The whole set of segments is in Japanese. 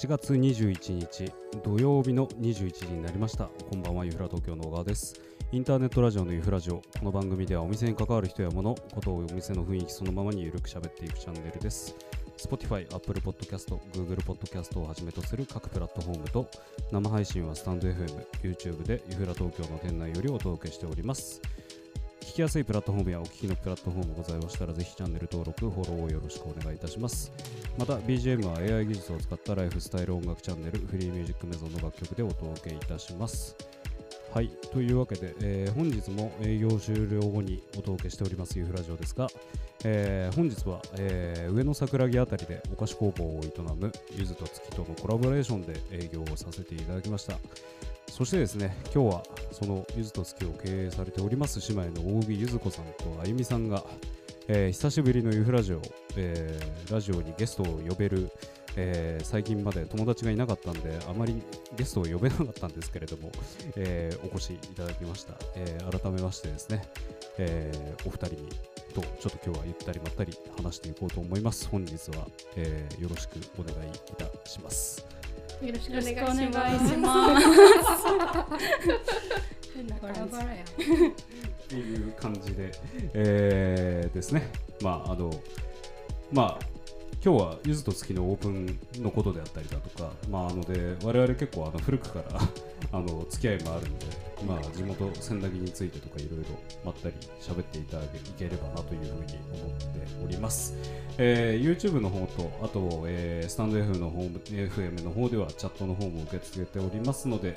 8月21日土曜日の21時になりました。こんばんはユフラ東京の小川です。インターネットラジオのユフラジオ。この番組ではお店に関わる人や物ことをお店の雰囲気そのままにゆるく喋っていくチャンネルです。Spotify、Apple Podcast、Google Podcast をはじめとする各プラットフォームと生配信はスタンド FM、YouTube でユフラ東京の店内よりお届けしております。きやすいプラットフォームやお聞きのプラットフォームございましたらぜひチャンネル登録、フォローをよろしくお願いいたします。また BGM は AI 技術を使ったライフスタイル音楽チャンネルフリーミュージックメゾンの楽曲でお届けいたします。はいというわけで、えー本日も営業終了後にお届けしておりますユフラジオですが、えー本日は、えー上野桜木あたりでお菓子工房を営むゆずと月とのコラボレーションで営業をさせていただきました。そしてですね今日はそのゆずと月を経営されております姉妹の大木ゆず子さんとあゆみさんが、えー久しぶりのユフラジオ、えーラジオにゲストを呼べる、えー最近まで友達がいなかったんであまりゲストを呼べなかったんですけれども、えーお越しいただきました、えー改めましてですね、えーお二人にとちょっと今日はゆったりまったり話していこうと思います。本日は、えーよろしくお願いいたします。よろしくお願いします。変な感じ。っていう感じで、えーですね、まああのまあ今日はゆずと月のオープンのことであったりだとか、まああので我々結構あの古くから あの付き合いもあるんで、まあ地元千駄木についてとかいろいろまったり喋っていただけいければなというふうに思っております。えー YouTube の方とあと、えースタンド F の方も FM の方ではチャットの方も受け付けておりますので、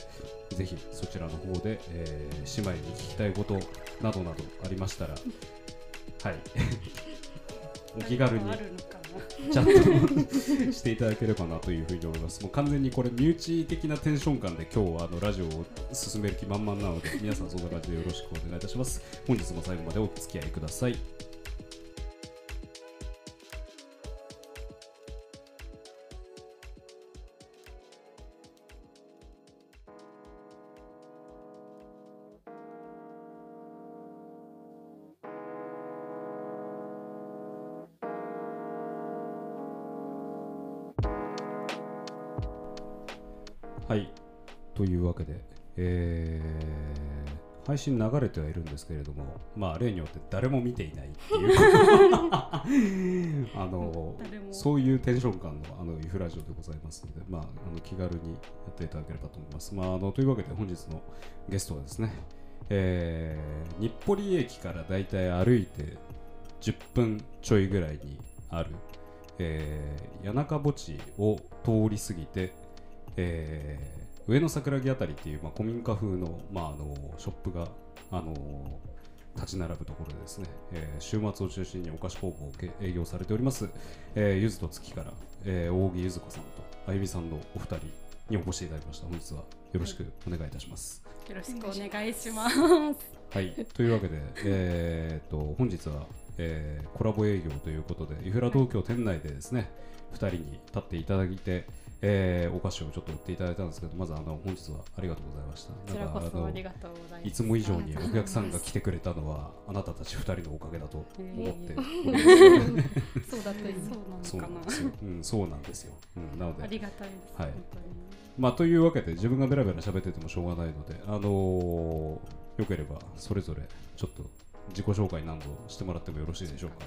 ぜひそちらの方で、えー姉妹に聞きたいことなどなどありましたら、はい、お気軽に。チャットしていただければなというふうに思います。もう完全にこれ身内的なテンション感で今日はあのラジオを進める気満々なので皆さんそんな感じでよろしくお願いいたします。本日も最後までお付き合いください。はい、配信流れてはいるんですけれども、まあ、例によって誰も見ていないっていう あのそういうテンション感のあのユフラジオでございますので、まあ、あの気軽にやっていただければと思います。まあ、あのというわけで本日のゲストはですね、えー日暮里駅からだいたい歩いて10分ちょいぐらいにある、えー谷中墓地を通り過ぎて、えー上野桜木あたりっていう、まあ、古民家風の,、まあ、あのショップが、あの立ち並ぶところでですね、えー週末を中心にお菓子工房をけ営業されております、えーゆずと月から、えー、大木ゆず子さんとあゆみさんのお二人にお越しいただきました本日はよろしくお願いいたします。よろしくお願いします。はい、というわけで、えー、と本日は、えーコラボ営業ということで、ユフラ東京店内でですね、2人に立っていただいて、えーお菓子をちょっと売っていただいたんですけど、まずあの本日はありがとうございました。こちらこなんかあのそありがとうございます。いつも以上にお客さんが来てくれたのは、あなたたち2人のおかげだと思っております。そうだといい。そうなのかな。そうなんですよ。うん、そうなんですよ。うん、なので、ありがたいです。はい本当にまあ、というわけで自分がベラベラ喋っててもしょうがないので、あのーよければそれぞれちょっと自己紹介などしてもらってもよろしいでしょうか？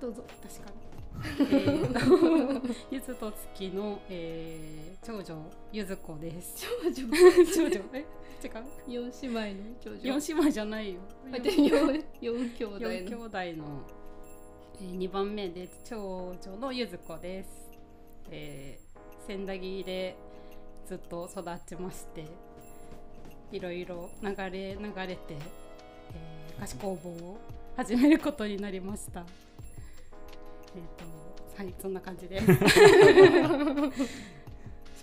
どうぞ。確かに。えーとゆずと月の、えー、長女ゆず子です。長女。長女え違う？四姉妹の長女。四姉妹じゃないよ。あで四四兄弟四兄の。弟の、えー、2番目で長女のゆず子です、えー、千駄木でずっと育ちましていろいろ流れ流れて、えー、菓子工房を始めることになりましたえっ、とはいそんな感じです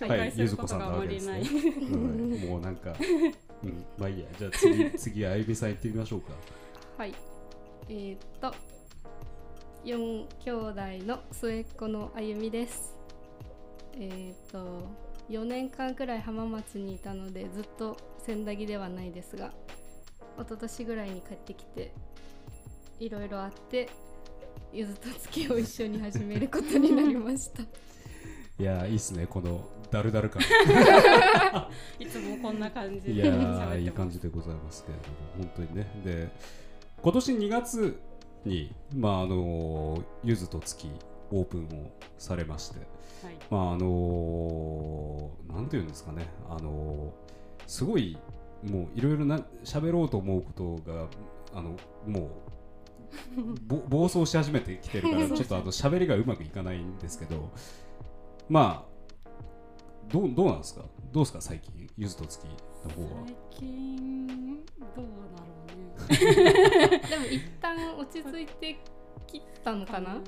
紹介することがあまりない、うんもうなんか、うん、まあいいや。じゃあ次、次、あゆみさん行ってみましょうか。はい。えーっと四兄弟の末っ子のあゆみです。えーっと4年間くらい浜松にいたのでずっと千駄木ではないですが一昨年ぐらいに帰ってきていろいろあってゆずと月を一緒に始めることになりました。いやいいっすねこのダルダル感。いつもこんな感じいでや喋ってますーいい感じでございますけれども本当にね。で今年2月にまああのゆずと月オープンをされましてはい。まああのなんていうんですかね。あのすごいもういろいろな喋ろうと思うことがあのもうぼ暴走し始めてきてるから ちょっとあの喋りがうまくいかないんですけどまあどうどうなんですか？どうですか？最近ゆずと月の方は。最近どうだろうね。でも一旦落ち着いてきたのかな？う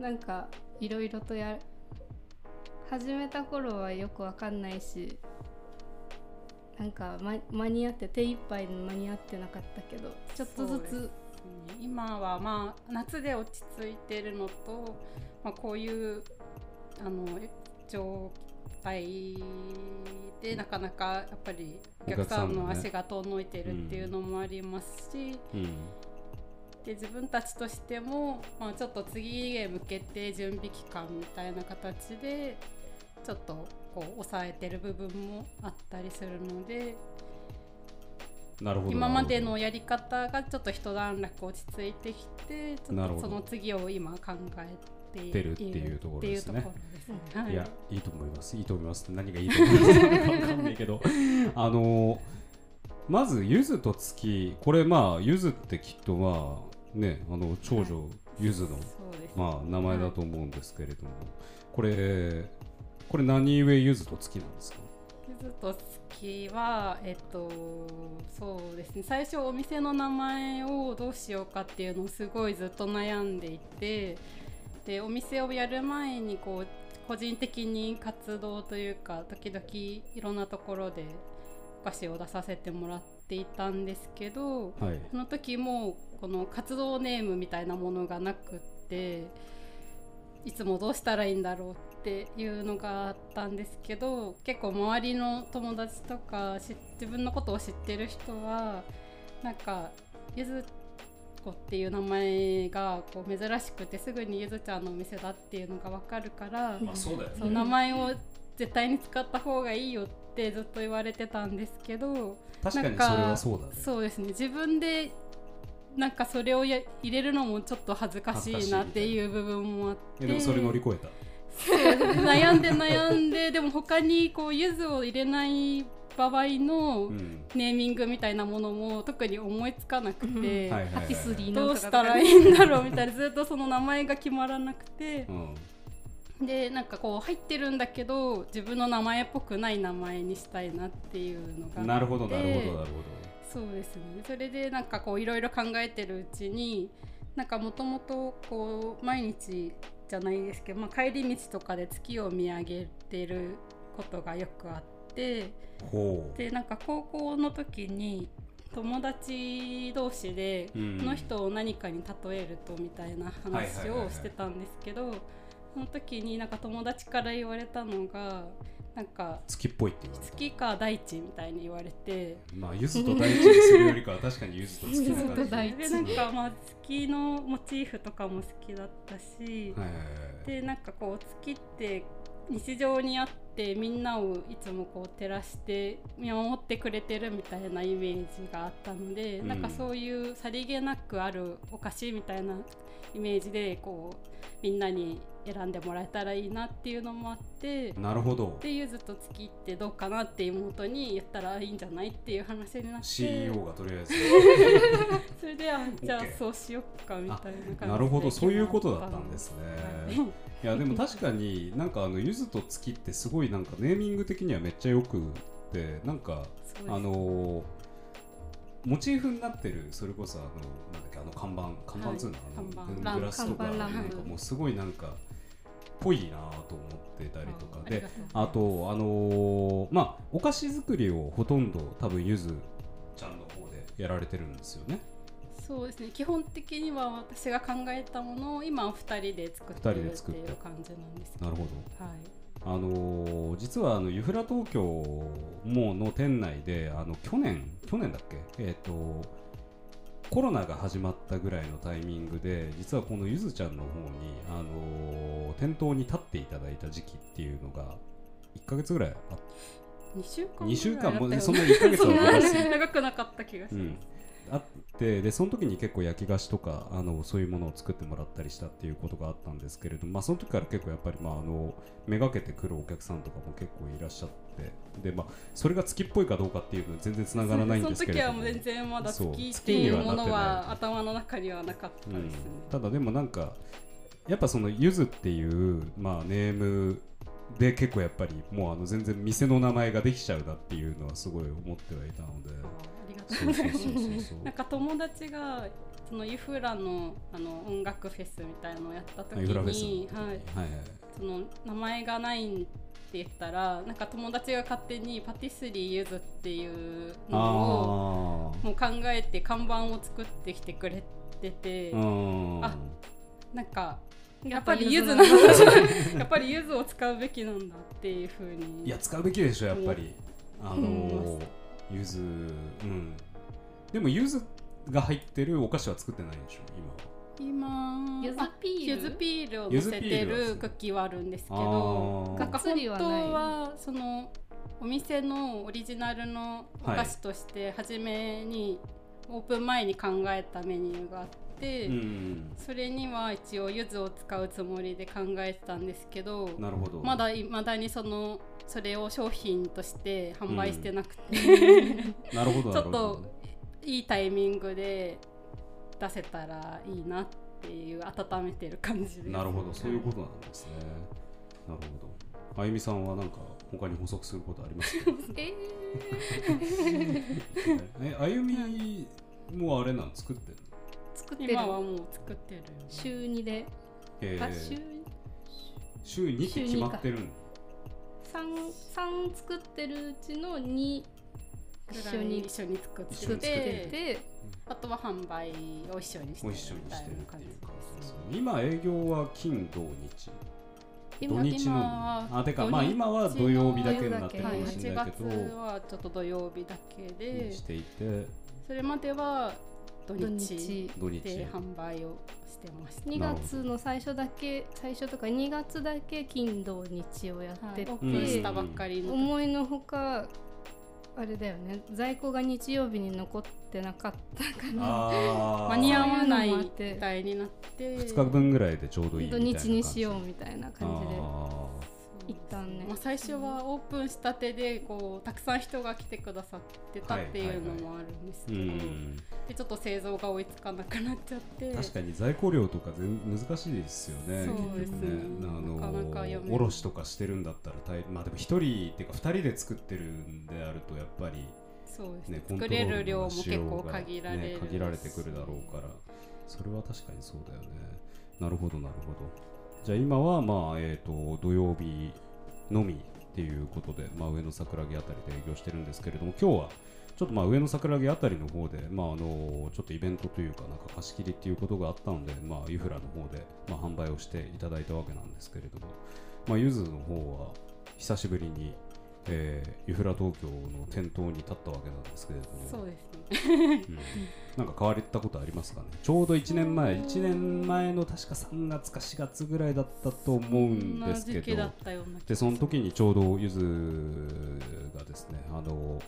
ん。なんかいろいろとや始めた頃はよくわかんないしなんか、ま、間に合って手一杯で間に合ってなかったけどちょっとずそうですつ今はまあ夏で落ち着いてるのと、まあ、こういうあの状態でなかなかやっぱりお客さんの足が遠のいてるっていうのもありますし、うん。で自分たちとしても、まあ、ちょっと次へ向けて準備期間みたいな形でちょっとこう抑えてる部分もあったりするので今までのやり方がちょっと一段落落ち着いてきてその次を今考えていてるっていうところですね。いね。い。いやいいと思います。いいと思います。何がいいと思いますか分かんないけどあのまずゆずと月。これまあゆずってきっとまあねあの長女ゆずのまあ名前だと思うんですけれども、これこれ何故ゆずと月なんですか？ゆずと月はえっとそうですね。最初お店の名前をどうしようかっていうのをすごいずっと悩んでいてでお店をやる前にこう個人的に活動というか時々いろんなところでお菓子を出させてもらっていたんですけどはい。その時もこの活動ネームみたいなものがなくっていつもどうしたらいいんだろうっていうのがあったんですけど結構周りの友達とかし自分のことを知ってる人はなんかゆず子っていう名前がこう珍しくてすぐにゆずちゃんのお店だっていうのが分かるからまあそうだよその名前を絶対に使った方がいいよってずっと言われてたんですけど。確かにそれはそうだねそうですね自分でなんかそれをや入れるのもちょっと恥ずかしいなっていう部分もあって。えでもそれ乗り越えた。悩んで悩んででも他にこう柚子を入れない場合のうん。ネーミングみたいなものも特に思いつかなくて、どうしたらいいんだろうみたいなずっとその名前が決まらなくて。うん。でなんかこう入ってるんだけど自分の名前っぽくない名前にしたいなっていうのがなるほどなるほどなるほそうですね。それでなんかこういろいろ考えてるうちになんかもともとこう毎日じゃないですけど、まあ、帰り道とかで月を見上げてることがよくあってでなんか高校の時に友達同士でうん。この人を何かに例えるとみたいな話をしてたんですけどその時になんか友達から言われたのがなんか月っぽいって言われた月か大地みたいに言われて。まあゆずと大地にするよりかは確かにゆずと月柚な感じ子と大地。でなんかまあ月のモチーフとかも好きだったし、はいはいはい。でなんかこう月って日常にあってみんなをいつもこう照らして見守ってくれてるみたいなイメージがあったので、うん。なんかそういうさりげなくあるお菓子みたいなイメージでこうみんなに選んでもらえたらいいなっていうのもあって。なるほど。でゆずと月ってどうかなって妹に言ったらいいんじゃないっていう話になって。CEO がとりあえず。それであじゃあそうしよっかみたいな感じでなるほど。そういうことだったんですね。はいいやでも確かになんかあのゆずと月ってすごいなんかネーミング的にはめっちゃよくてなんかあのーモチーフになってるそれこそあのなんだっけあの看板看板つうの、あの看板。グラスとかなんかもうすごいなんかぽいなと思ってたりとか。であとあのーまあお菓子作りをほとんど多分ゆずちゃんの方でやられてるんですよねそうですね。基本的には私が考えたものを今お二人で作ってるっていう感じなんですけど。なるほど。はい。あのー実はあのユフラ東京もの店内であの去年去年だっけ？えっ、とコロナが始まったぐらいのタイミングで実はこのゆずちゃんの方に、あのー店頭に立っていただいた時期っていうのが1ヶ月ぐらいあっ2週間2週間もぐらいそんな1ヶ月は 長くなかった気がします、うん、あってでその時に結構焼き菓子とかあのそういうものを作ってもらったりしたっていうことがあったんですけれども、まあ、その時から結構やっぱり、まあ、あのめがけてくるお客さんとかも結構いらっしゃってで、まあ、それが月っぽいかどうかっていうのは全然つながらないんですけどその時は全然まだそう月っていうものは頭の中にはなかったですね、うん、ただでもなんかやっぱそのゆずっていう、まあ、ネームで結構やっぱりもうあの全然店の名前ができちゃうなっていうのはすごい思ってはいたのでなんか友達がそのユフラのあの音楽フェスみたいなのをやった時に、はい、はいはい。その名前がないって言ったらなんか友達が勝手にパティスリーゆずっていうのをあもう考えて看板を作ってきてくれてて、あなんかやっぱりゆずななんんやっぱりゆずを使うべきなんだっていうふうに。いや使うべきでしょやっぱり。あのうんゆず。うん。でもゆずが入ってるお菓子は作ってないでしょ？今ゆずピール。ゆずピールをゆず乗せてるクッキーはあるんですけあどー。なんかがっつり本当はないはそのお店のオリジナルのお菓子として初めにオープン前に考えたメニューがあって、今うん。それには一応柚子を使うつもりで考えてたんですけどなるほど。まだいまだにそのそれを商品として販売してなくて、なるほどちょっといいタイミングで出せたらいいなっていう温めてる感じです。なるほどそういうことなんですね。なるほど。あゆみさんはなんか他に補足することありますか？え えあゆみもあれなん作ってるの？作ってる。今はもう作ってるよ週2で、えあ週週2って決まってるの？三三作ってるうちの2一緒に一緒に作っててあとは販売を一緒にしてをるみたいな感じ。今営業は金土日。今土日のあてかまあ今は土曜日だけになってるかはい、もしれ8ないけ月ど、はちょっと土曜日だけで。にしていて。それまでは土土日日土日。で販売をしてました2月の最初だけ最初とか2月だけ金土日をやってて、はいオープンしたばっかりの時。思いのほかあれだよね。在庫が日曜日に残ってなかったからあー。間に合わないみたいになって。2日分ぐらいでちょうどいいみた土いな感じ。日にしようみたいな感じでね。まあ、最初はオープンしたてでこうたくさん人が来てくださってたっていうのもあるんですけど、でちょっと製造が追いつかなくなっちゃって。確かに在庫量とか全難しいですよね。そうですね。結局あのなかなか読め卸しとかしてるんだったら大まあでも一人っていうか二人で作ってるんであるとやっぱりそうですね。作れる量も結構が限られる、ね、限られてくるだろうからそれは確かにそうだよね。なるほどなるほど。じゃあ今はまあえっ、と土曜日のみっていうことでまあ上野桜木あたりで営業してるんですけれども今日はちょっとまあ上野桜木あたりの方で、まあ、あのちょっとイベントというか、なんか貸し切りっていうことがあったので、まあ、ユフラの方で、まあ、販売をしていただいたわけなんですけれども、まあ、ゆずの方は久しぶりに、えーユフラ東京の店頭に立ったわけなんですけれども、そうですなんか変わったことありますかね？ちょうど1年前、1年前の確か3月か4月ぐらいだったと思うんですけど。でその時にちょうどゆずがですねあの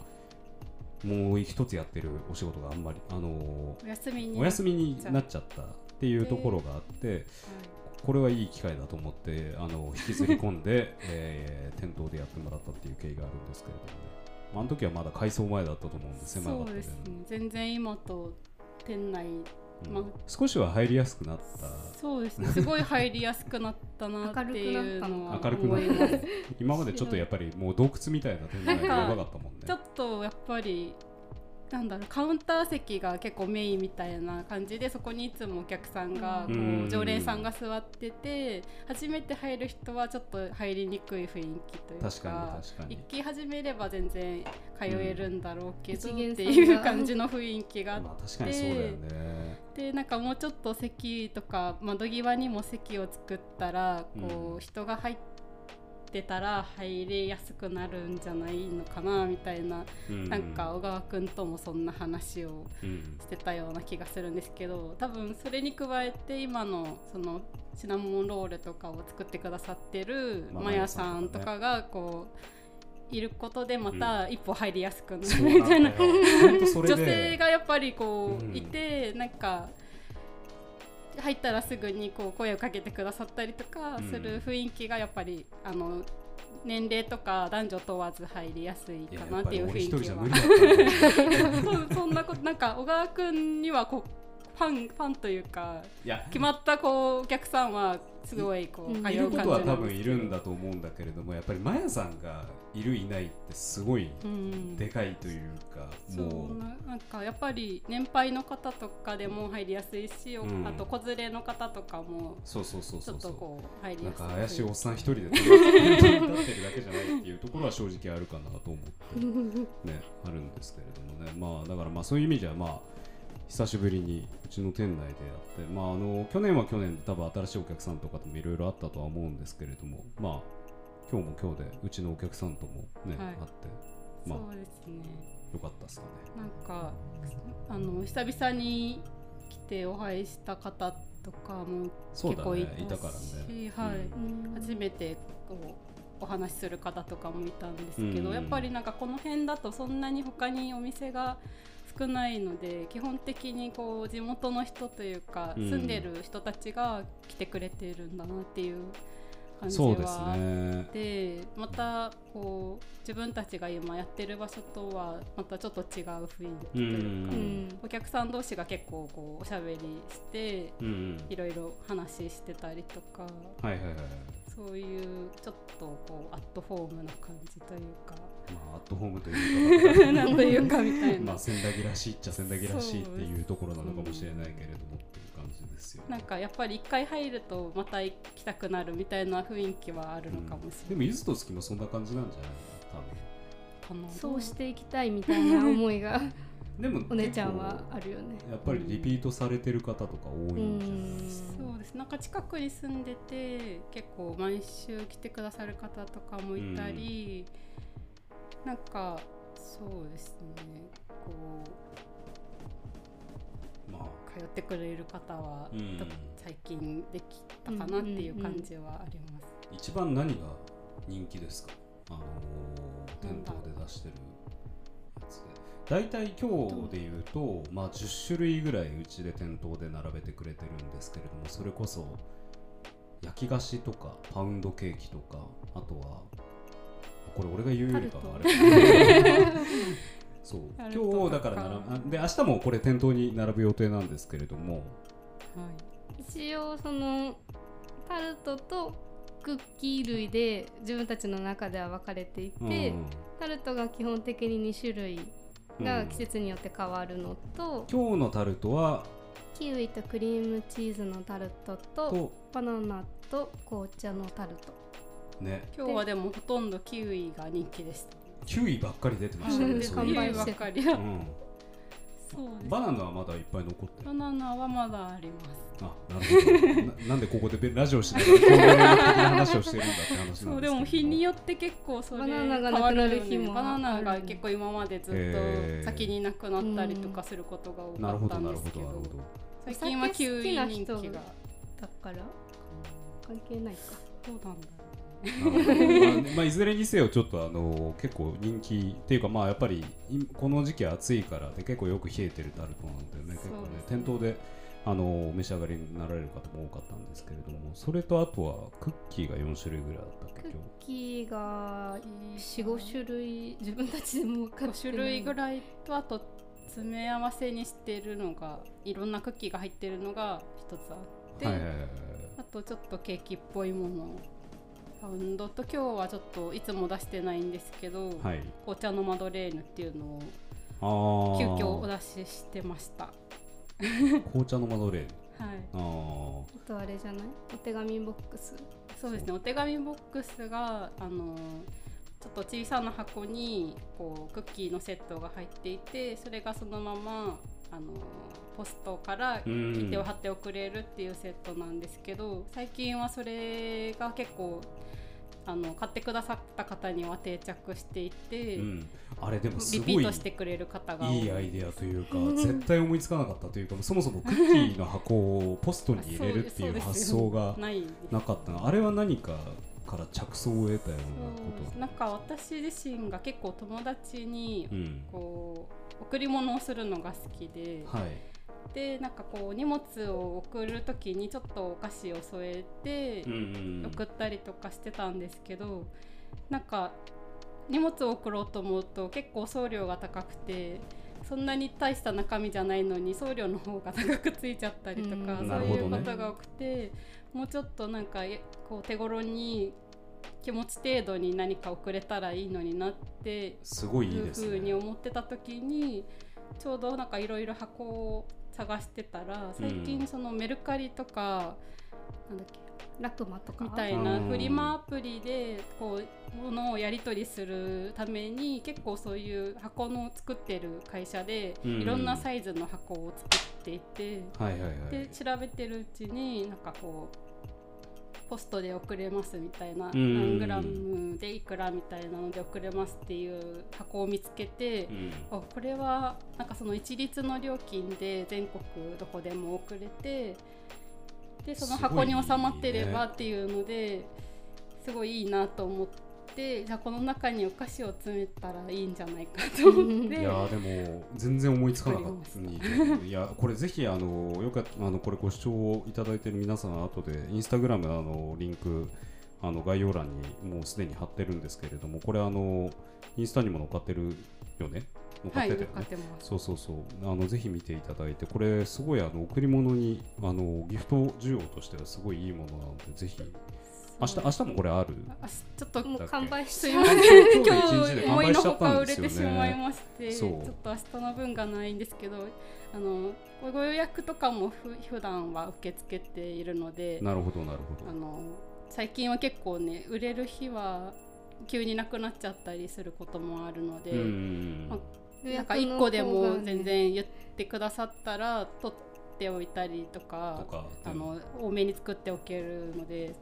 もう一つやってるお仕事があんまりあのお休みにお休みになっちゃったっていうところがあってこれはいい機会だと思ってあの引きずり込んで、えー店頭でやってもらったっていう経緯があるんですけれどもねあの時はまだ改装前だったと思うんで狭かったでそうですね全然今と店内うん。まあ少しは入りやすくなった。そうですね。すごい入りやすくなったなっていうのは明るくなった。今までちょっとやっぱりもう洞窟みたいな店内がやばかったもんね。ちょっとやっぱりなんだろうカウンター席が結構メインみたいな感じでそこにいつもお客さんがこうん。う常連さんが座ってて初めて入る人はちょっと入りにくい雰囲気というか確かに確かに。行き始めれば全然通えるんだろうけど、うん。っていう感じの雰囲気があっまあ確かにそうだよね。てなんかもうちょっと席とか窓際にも席を作ったらこう、うん。人が入っってたら入りやすくなるんじゃないのかなみたいな、うん。なんか小川くんともそんな話をうん。してたような気がするんですけど多分それに加えて今のそのシナモンロールとかを作ってくださってるまあマヤさんとかがこういることでまた一歩入りやすくなるみたいな。女で。性がやっぱりこうん。ういてなんか入ったらすぐにこう声をかけてくださったりとかする雰囲気がやっぱりあの年齢とか男女問わず入りやすいかなっていう雰囲気は。そんなことなんか小川君にはこうファンファンというか決まったこうお客さんはすごいこううん。通いうることは多分いるんだだと思うんだけれどもやっぱりマヤさんがいるいないってすごいうん。でかいというか、そうもう。ななんかやっぱり年配の方とかでも入りやすいし、うん。あと子連れの方とかもそうそうそうちょっとそうそうこう入りなんやすい。か怪しいおっさん一人で立ってるだけじゃないっていうところは正直あるかなと思ってねあるんですけれどもね。まあだからまあそういう意味じゃまあ久しぶりにうちの店内でやってまああの去年は去年で多分新しいお客さんとかともいろいろあったとは思うんですけれどもまあ今日も今日でうちのお客さんともね、はい。会ってまあそうですね。よかったですかね。なんかあの久々に来てお会いした方とかも結構いたねいたからね。はい。うん。初めてこうお話しする方とかもいたんですけど、うん。やっぱりなんかこの辺だとそんなに他にお店が少ないので基本的にこう地元の人というか、うん。住んでる人たちが来てくれてるんだなっていう感じはあね。ってまたこう自分たちが今やってる場所とはまたちょっと違う雰囲気というか、うん。お客さん同士が結構こうおしゃべりしていろいろ話してたりとか。はいはいはいはいそういうちょっとこうアットホームな感じというか。まあアットホームというか。なんというかみたいな。まあ千駄木らしいっちゃ千駄木らしいっていうところなのかもしれないけれどもっていう感じですよね。なんかやっぱり一回入るとまた行きたくなるみたいな雰囲気はあるのかもしれない、でもゆずと月もそんな感じなんじゃないかなそう。していきたいみたいな思いが。多分でもお姉ちゃんはあるよね。やっぱりリピートされてる方とか多いんじゃな。いですかそうです。なんか近くに住んでて結構毎週来てくださる方とかもいたり、なんかそうですねこまあ。う通ってくれる方は、うん。と最近できたかなっていう感じはあります、一番何が人気ですか？あのー店頭で出してる大体今日で言うと、まあ、10種類ぐらいうちで店頭で並べてくれてるんですけれどもそれこそ焼き菓子とかパウンドケーキとかあとはこれ俺が言うよりかはあタれ そう。今日だからならあで明日もこれ店頭に並ぶ予定なんですけれども。はい。一応そのタルトとクッキー類で自分たちの中では分かれていて、うんタルトが基本的に2種類が季節によって変わるのと、今日のタルトは？キウイとクリームチーズのタルトととバナナと紅茶のタルト。ね。今日はでもほとんどキウイが人気でした。キウイばっかり出てましたうん。ね完売ばっかり。うんバナナはまだいっぱい残ってる。バナナはまだあります。あなるほど。な なんでここでべラジオしながら的な話をしてるんだって話なんですけど。そうでも日によって結構それバナナが変わなくなる日もバナナがある結構今までずっと先になくなったりとかすることが多なるほかったど。なん。るほですけどどなるほど。最近はキウイ人気が。だから関係ないか。どうなんだまあまあいずれにせよちょっとあの結構人気っていうかまあやっぱりいこの時期暑いからで結構よく冷えてるタルトなんでね。結構ね店頭であのお召し上がりになられる方も多かったんですけれどもそれとあとはクッキーが4種類ぐらいだったっけクッ今キーがう45種類自分たちでも分かって5種類ぐいらいとあと詰め合わせにしてるのがいろんなクッキーが入ってるのが一つあって、日はいはいはいはい。あとちょっとケーキっぽいものパウンドと今日はちょっといつも出してないんですけど、はい。紅茶のマドレーヌっていうのを急遽お出ししてました。紅茶のマドレーヌ。はい。あとあれじゃない？お手紙ボックス。そうですね。お手紙ボックスがあのちょっと小さな箱にこうクッキーのセットが入っていてそれがそのままあのポストからうん切手を貼って送れるっていうセットなんですけど最近はそれが結構あの買ってくださった方には定着していて、うん、あれでもすリピートしてくれる方が多い。いアイデアというか絶対思いつかなかったというかそもそもクッキーの箱をポストに入れるっていう発想が なかったな。あれは何かから着想を得たようなこそうなんか私自身が結構友達にとうん。こう贈り物をするのが好きで、はい。でなんかこう荷物を送る時にちょっとお菓子を添えて送ったりとかしてたんですけど、なんか荷物を送ろうと思うと結構送料が高くてそんなに大した中身じゃないのに送料の方が高くついちゃったりとか、うん。そういうことが多くて、もうちょっとなんかえこう手頃に気持ち程度に何か送れたらいいのになってすごいいいいうですふうにね思ってた時にちょうどなんかいろいろ箱を探してたら最近そのメルカリとか、なんだっけラクマとか？みたいなうん。フリマアプリでこう物をやり取りするために結構そういう箱の作ってる会社でうん。いろんなサイズの箱を作っていて、で調べてるうちになんかこうポストで送れますみたいな、うん。何グラムでいくらみたいなので送れますっていう箱を見つけて、うん。あこれはなんかその一律の料金で全国どこでも送れてでその箱に収まってればっていうのですごいいいなと思ってじゃあこの中にお菓子を詰めたらいいんじゃないかと思って。いやーでも全然思いつかなかったに。いやこれぜひあのよかったあのこれご視聴いただいてる皆さん後でインスタグラムのあのリンクあの概要欄にもうすでに貼ってるんですけれどもこれあのインスタにも載っかってるよね？載っかはいってたよね、分かってます。そうそうそう。あのぜひ見ていただいてこれすごいあの贈り物にあのギフト需要としてはすごいいいものなのでぜひ明日明日もこれある？あちょっともう完売しすてまいますせん今日思いのほか売れてしまいましてちょっと明日の分がないんですけどあのご予約とかもふ普段は受け付けているのでなるほどなるほど。あの最近は結構ね売れる日は急になくなっちゃったりすることもあるので、うんま予なんか約の1個で方も全然言ってくださったら取っておいたりとかとかあの多めに作っておけるので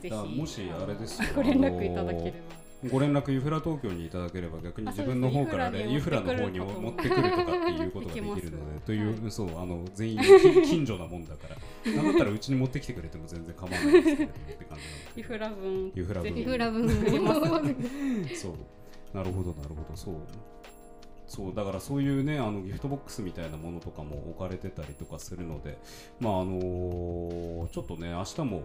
ぜひ。もしあれですよ ご連絡いただければ。ご連絡ユフラ東京にいただければ逆にあ自分の方からねユユフフラの方ラに持にってくることかっていうことができるのでという、はそうあの全員き近所なもんだからなん だったらうちに持ってきてくれても全然構わないですけれどもって感じユフラ分。ユフラ分。ぜひイフラ分。そう。なるほどなるほど。そう。そうだからそういうねあのギフトボックスみたいなものとかも置かれてたりとかするのでまああのーちょっとね明日も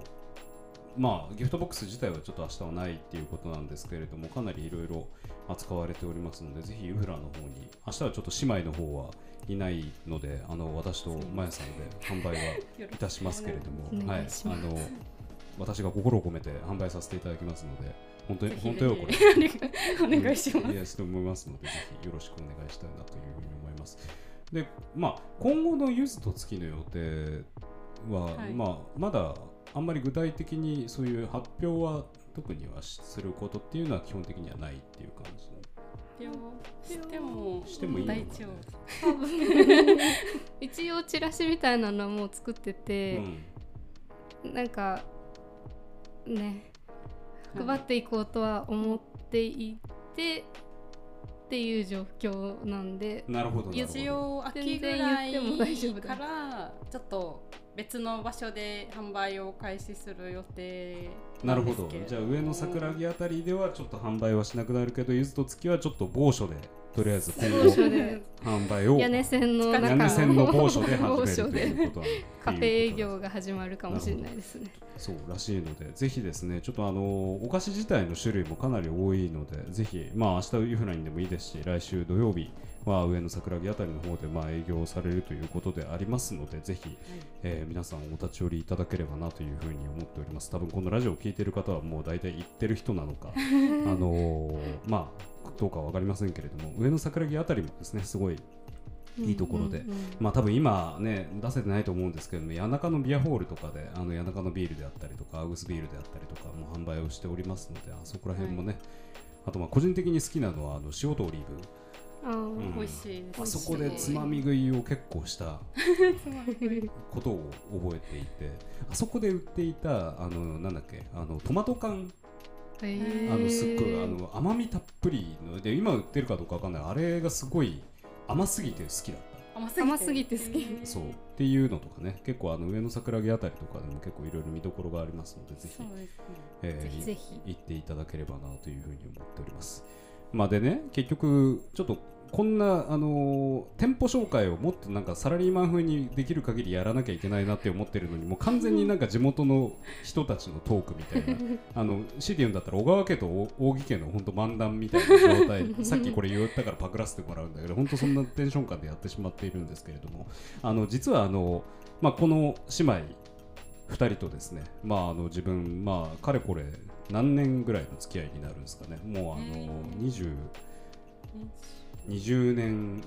まあギフトボックス自体はちょっと明日はないっていうことなんですけれどもかなりいろいろ扱われておりますのでぜひユフラの方に明日はちょっと姉妹の方はいないのであの私とマヤさんで販売はいたしますけれども はい、あの私が心を込めて販売させていただきますので本当に本当よこれ お願いします。いやして思いますのでぜひよろしくお願いしたいなというふうに思います。でまあ今後のゆずと月の予定は、はい。まあまだあんまり具体的にそういう発表は特にはしすることっていうのは基本的にはないっていう感じ。してもしてもいいのかね。大丈多分。一応チラシみたいなのはもう作ってて、なんかね夫配っていこうとは思っていてっていう状況なんで。うん、なるほどなるほ一ど応秋ぐらい全然言っても大丈夫だからちょっと別の場所で販売を開始する予定なるほどんですけれもじゃあ上の桜木あたりではちょっと販売はしなくなるけどゆずと月はちょっと某所でとりあえず今後で。販売を屋根線の屋屋根線の某所で某始めるということはカフェ営業が始まる。かもしれないですね。そうらしいので、ぜひですね、ちょっとあのお菓子自体の種類もかなり多いので、ぜひ、まあ明日ユフラにでもいいですし、来週土曜日は上の桜木あたりの方でまあ営業されるということでありますので、ぜひ、えー皆さんお立ち寄りいただければなというふうに思っております。多分このラジオを聞いている方はもう大体行ってる人なのか、あのーまあどうかわかりませんけれども、上の桜木あたりもですね、すごいいいところでうんうんうんまあ多分今ね出せてないと思うんですけども谷中のビアホールとかであの谷中のビールであったりとかアウグスビールであったりとかも販売をしておりますのであそこら辺もね、あとまあ個人的に好きなのはあの塩とオリーブ美味しいあそこでつまみ食いを結構した ことを覚えていてあそこで売っていたあのなんだっけあのトマト缶。あのすっごいあの甘みたっぷりので今売ってるかどうかわかんない。あれがすごい甘すぎて好きだった。甘す甘すぎて好き。そう。っていうのとかね。結構あの上の桜木あたりとかでも結構いろいろ見どころがありますのでぜひね。えーぜひ行っていただければなというふうに思っております。まあでね結局ちょっとこんなあのー店舗紹介をもっとなんかサラリーマン風にできる限りやらなきゃいけないなって思ってるのにもう完全になんか地元の人たちのトークみたいな あの C で言うんだったら小川家と大扇家の本当漫談みたいな状態さっきこれ言ったからパクらせてもらうんだけど本当そんなテンション感でやってしまっているんですけれども あの実はあの、まあ、この姉妹2人とですね、まあ、あの自分、まあ、かれこれ何年ぐらいの付き合いになるんですかね。もうあの20 20年。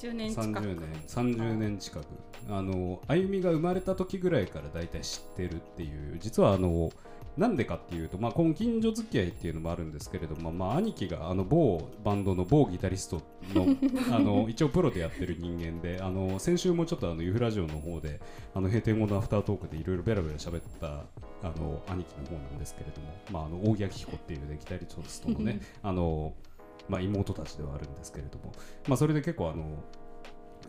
30年近く。30年。30年近く。あのあゆみが生まれた時ぐらいから大体知ってるっていう。実はあのなんでかっていうと、まあ、この近所付き合いっていうのもあるんですけれども、まあ、兄貴があの某バンドの某ギタリストの あの一応プロでやってる人間であの先週もちょっとあのユフラジオの方であの閉店後のアフタートークでいろいろベラベラ喋ったあの兄貴の方なんですけれども、まあ、あの大木明彦っていうねギタリストのね あの、まあ、妹たちではあるんですけれども、まあ、それで結構あの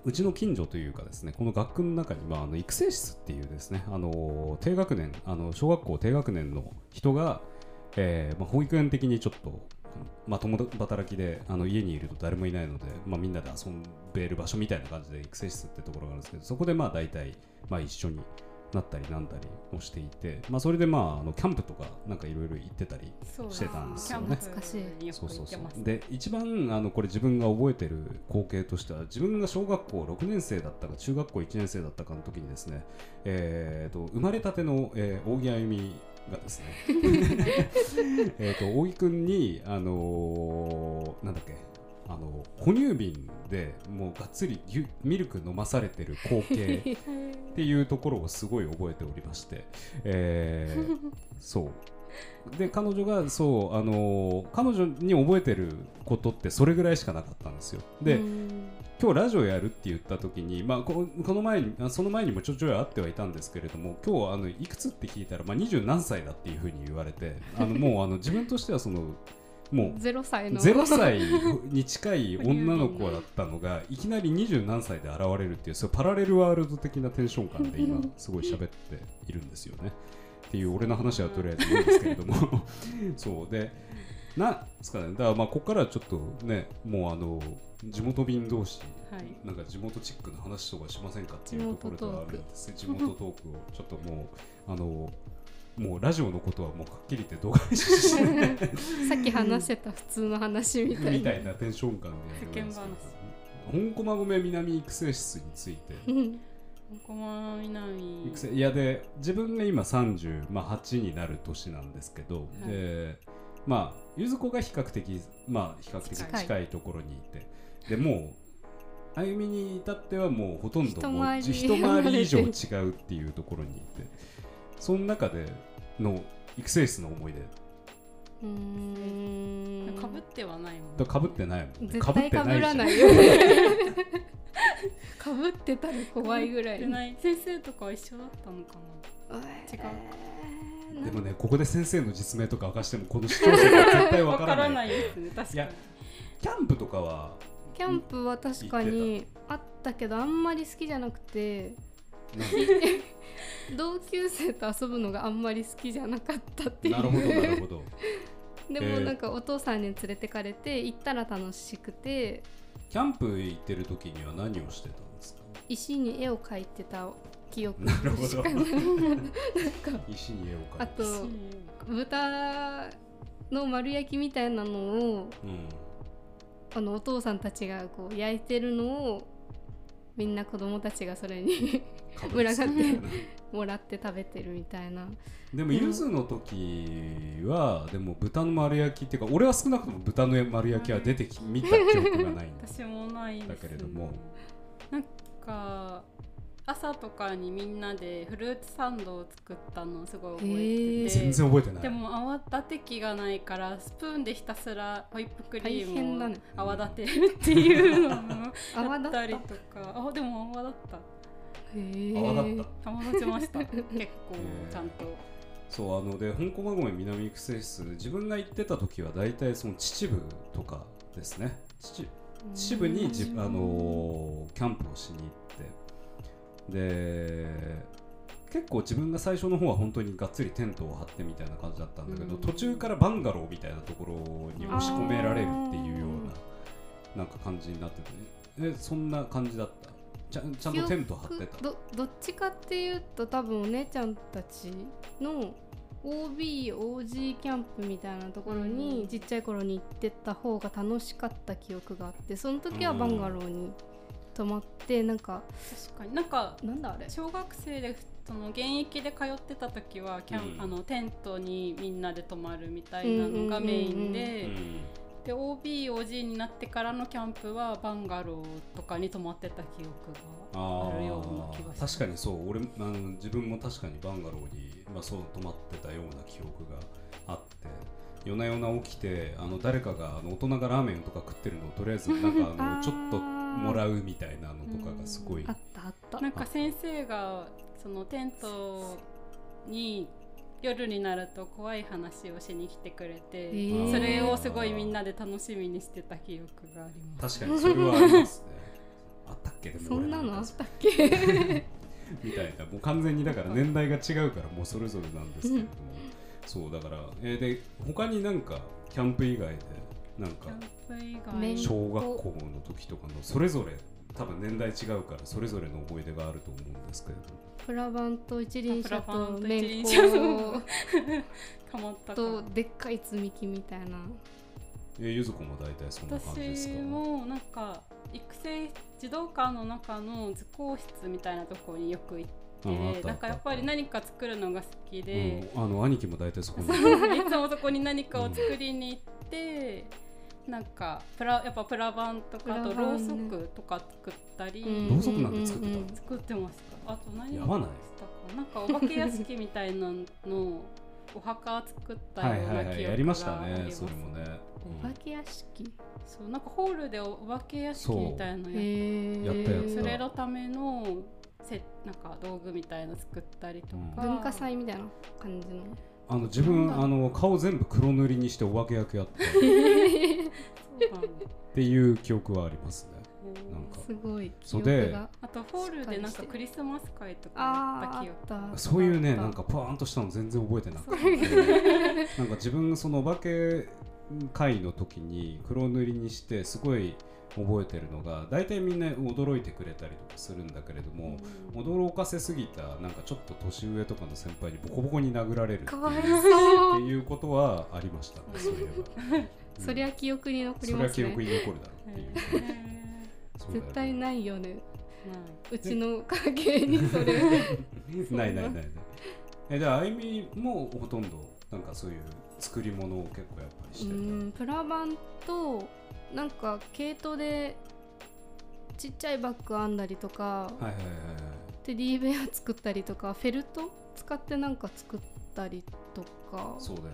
うちの近所というかですねこの学区の中に、まあ、あの育成室っていうですねあの低学年あの小学校低学年の人が、えーまあ、保育園的にちょっと、まあ、共働きであの家にいると誰もいないので、まあ、みんなで遊べる場所みたいな感じで育成室ってところがあるんですけどそこでまあ大体、まあ、一緒になったりなんだりをしていて、まあ、それでまああのキャンプとかなんかいろいろ行ってたりしてたんですよね。そうそうそう。で一番あのこれ自分が覚えてる光景としては自分が小学校6年生だったか中学校1年生だったかの時にですね、えー、と生まれたての、えー、大木あゆみがですね えーと大木くんに、あのーなんだっけあの哺乳瓶でもうがっつり牛ミルク飲まされてる光景っていうところをすごい覚えておりまして、えー そう。で彼女がそうあのー彼女に覚えてることってそれぐらいしかなかったんですよ。で、うん。今日ラジオやるって言った時に、まあ、ここの前にあその前にもちょちょい会ってはいたんですけれども今日あのいくつって聞いたら、まあ、20何歳だっていうふうに言われてあのもうあの自分としてはそのもうゼロ歳の。0歳に近い女の子だったのがいきなり20何歳で現れるっていうそうパラレルワールド的なテンション感で今すごい喋っているんですよね。っていう俺の話はとりあえずいいんですけれども。そうでなんですかね。だからまあここからはちょっとねもうあの地元便同士はい。なんか地元チックな話とかしませんかっていうところではあるんです地元トークをちょっともうあのもうラジオのことはもうはっきり言って度外視してさっき話してた普通の話みたいな。みたいな。テンション感でやるんですけど本駒込南育成室についてうん小駒南育成いやで自分が今38、まあ、8になる年なんですけど、いでまあゆず子が比較的まあ比較的近い近いところにいてでもうあゆみに至ってはもうほとんどもう一回り一回り以上違うっていうところにいてその。中での育成室の思い出。うーん。かぶってはないもんとかぶってないもんね。絶対かぶらないじよ。かぶってたら怖いぐらい。でない。先生とかは一緒だったのか違うゃんでもねここで先生の実名とか明かしてもこの視聴者が絶対なわわかないかららない。ですね確かいやキャンプとかはキャンプは確かにあったけどあんまり好きじゃなくて 同級生と遊ぶのがあんまり好きじゃなかったっていう。なるほどなるほど。でえー。もなんかお父さんに連れてかれて行ったら楽しくて。キャンプ行ってる時には何をしてたんですか？石に絵を描いてた記憶。なるほど。ない石に絵を描いて。あと豚の丸焼きみたいなのをうん。あのお父さんたちがこう焼いてるのをみんな子供たちがそれにかぶりつくみたいなもらって食べてるみたいな。でもゆずの時はでも豚の丸焼きっていうか俺は少なくとも豚の丸焼きは出てき見た記憶がないんだ私もないです、ね、だけれどもなんか朝とかにみんなでフルーツサンドを作ったのをすごい覚えてて、全然覚えてない。でも泡立て器がないからスプーンでひたすらホイップクリ大ームを泡立てるっていうのも 泡だった。やったりとか。あでも泡だった。へ泡だった。泡立ちました。結構ー。ちゃんと。そうあので香港馬込南育成室自分が行ってた時は大体その秩父とかですね。秩秩父にじ、あのーキャンプをしに行ってで結構自分が最初の方は本当にがっつりテントを張ってみたいな感じだったんだけど、うん。途中からバンガローみたいなところに押し込められるっていうようななんか感じになっててね。えそんな感じだった？ちゃんちゃんとテント張ってた？どどっちかっていうと多分お姉ちゃんたちの OBOG キャンプみたいなところに、うん。ちっちゃい頃に行ってた方が楽しかった記憶があってその時はバンガローに泊まってなんか確かに。なんかなんだあれ？小学生でその現役で通ってた時はキャン、うん。あのテントにみんなで泊まるみたいなのがメインで、うん。で OBOG になってからのキャンプはバンガローとかに泊まってた記憶があるような気がします。確かにそう。俺あの自分も確かにバンガローに、まあ、そう泊まってたような記憶があって夜な夜な起きてあの誰かがあの大人がラーメンとか食ってるのをとりあえずなんかあのちょっともらうみたいなのとかがすごい。あったあった。なんか先生がそのテントに夜になると怖い話をしに来てくれて、ー。それをすごいみんなで楽しみにしてた記憶があります。確かにそれはありますね。あったっけ？でもそんなのあったっけ？みたいな。もう完全にだから年代が違うからもうそれぞれなんですけれども。そうだから、えーで他になんかキャンプ以外でなんか小学校の時とかのそれぞれ多分年代違うからそれぞれの思い出があると思うんですけれども。プラバンと一輪車。とかまったかとでっかい積み木みたいな。えーゆずこも大体そんな感じです私かもなんか育成児童館の中の図工室みたいなところによく行ってなんかやっぱり何か作るのが好きで、うん、あの兄貴も大体そこに。いつもそこに何かを作りに行って、なんかプラやっぱプラバンとかあとろうそくとか作ったり、うん。ろうそくなんて作ってた？のうん。うんうん作ってました。あと何やばない。したかな。んかお化け屋敷みたいなのお墓作ったはいようはいはいやな記憶りましたがありますねそれもね、お化け屋敷？そう。なんかホールでお化け屋敷みたいなのやった。やったそれのためのせなんか道具みたいの作ったりとか、文化祭みたいな感じの？あの自分あの顔全部黒塗りにしてお化け役やって。っていう記憶はありますね。なんか。すごい記そうで憶が。あとホールでなんかクリスマス会とかそういうねなんかパーンとしたの全然覚えてなくて。なんか自分そのお化け会の時に黒塗りにしてすごい覚えてるのが大体みんな驚いてくれたりとかするんだけれども、驚かせすぎたなんかちょっと年上とかの先輩にボコボコに殴られるっていうかわいってそういうことはありました。ね そういえば。そりゃ記憶に残りそれは記ますね憶に残るだろうっていう。そうだよね絶対ないよね。なうちの家系にそれ。ないないないない。えじゃああゆみもほとんどなんかそういう作り物を結構やっぱりうしてた。んプラバンとなんか毛糸でちっちゃいバッグ編んだりとかはいはいはいはい。テディベア作ったりとかフェルト使ってなんか作ったりとかそうだよね。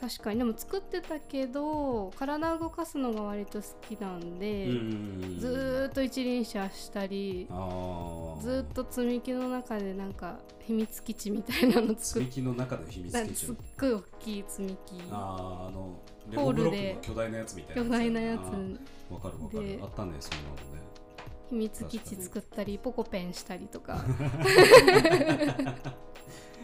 確かに。でも作ってたけど体を動かすのが割と好きなんで、うんずーっと一輪車したり。ずーっと積み木の中でなんか秘密基地みたいなの作っ積み木の中で秘密なんかすっ基地。ごい大きい積み木。あああのレゴブロッルでクの巨大なやつみたいな巨大なやつ。わかるわかる。であったねそんなのね。秘密基地作ったりポコペンしたりとか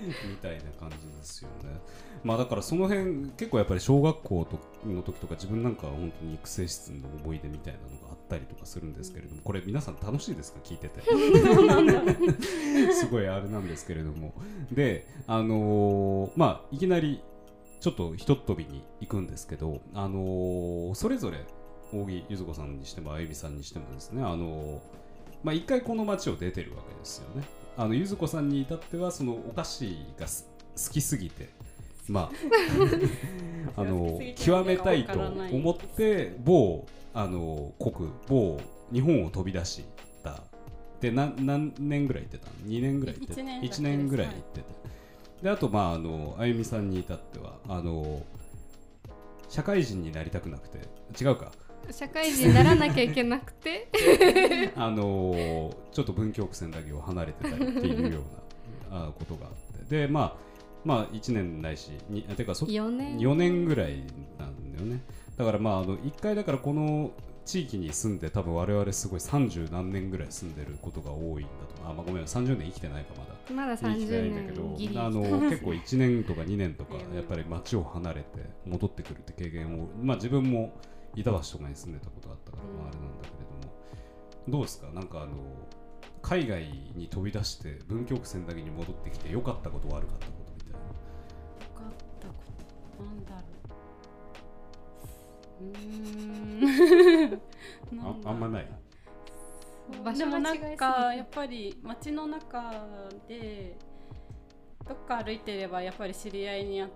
みたいな感じですよね。まあだからその辺結構やっぱり小学校との時とか自分なんかは本当に育成室の思い出みたいなのがあったりとかするんですけれどもこれ皆さん楽しいですか？聞いてて。すごいあれなんですけれども。であのーまあいきなりちょっとひとっ飛びに行くんですけどあのーそれぞれ扇ゆず子さんにしてもあゆみさんにしてもですねあのーまあ一回この街を出てるわけですよね。あのゆず子さんに至ってはそのお菓子がす好きすぎてまあ あの極めたいと思って某あの国某日本を飛び出した。で何何年ぐらい行ってたの？2年ぐらい行ってた。一年だけです。一年ぐらい行ってて、であとまああのあゆみさんに至ってはあの社会人になりたくなくて。違うか社会人にならなきゃいけなくて。あのーちょっと文京区線だけを離れてたりっていうようなあことがあって。でまあまあ1年ないしにてかそ4年。4年ぐらいなんだよね。だからまああの1回だからこの地域に住んで多分我々すごい30何年ぐらい住んでることが多いんだと。あ、まあ、ごめん30年生きてないかまだ。まだ生きてない30んだけど年ギリあの結構1年とか2年とか うん。やっぱり町を離れて戻ってくるって経験をまあ自分も板橋とかに住んでたことがあったから、まあ、あれなんだけれども。どうですか？なんかあの海外に飛び出して文京区線だけに戻ってきて良かったこと悪かったことみたいな。良かったことなんだろう。うーんなんだああんまない？場でもなんかやっぱり街の中でどっか歩いてればやっぱり知り合いに会っ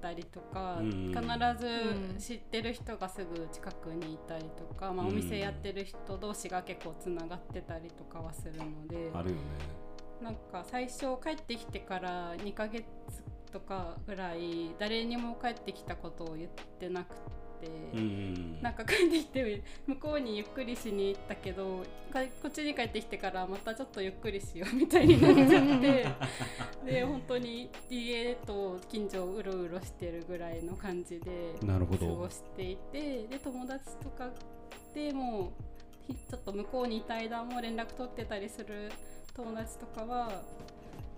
たりとか、うん必うん。ず知ってる人がすぐ近くにいたりとか、まあ、うん。お店やってる人同士が結構つながってたりとかはするので、あるよね。なんか最初帰ってきてから2ヶ月とかぐらい誰にも帰ってきたことを言ってなくて。うんうんなんか帰ってきて向こうにゆっくりしに行ったけどかこっちに帰ってきてからまたちょっとゆっくりしようみたいになっちゃって で本当に家と近所をうろうろしてるぐらいの感じで過ごしていてで友達とかでもひちょっと向こうにいた間も連絡取ってたりする友達とかは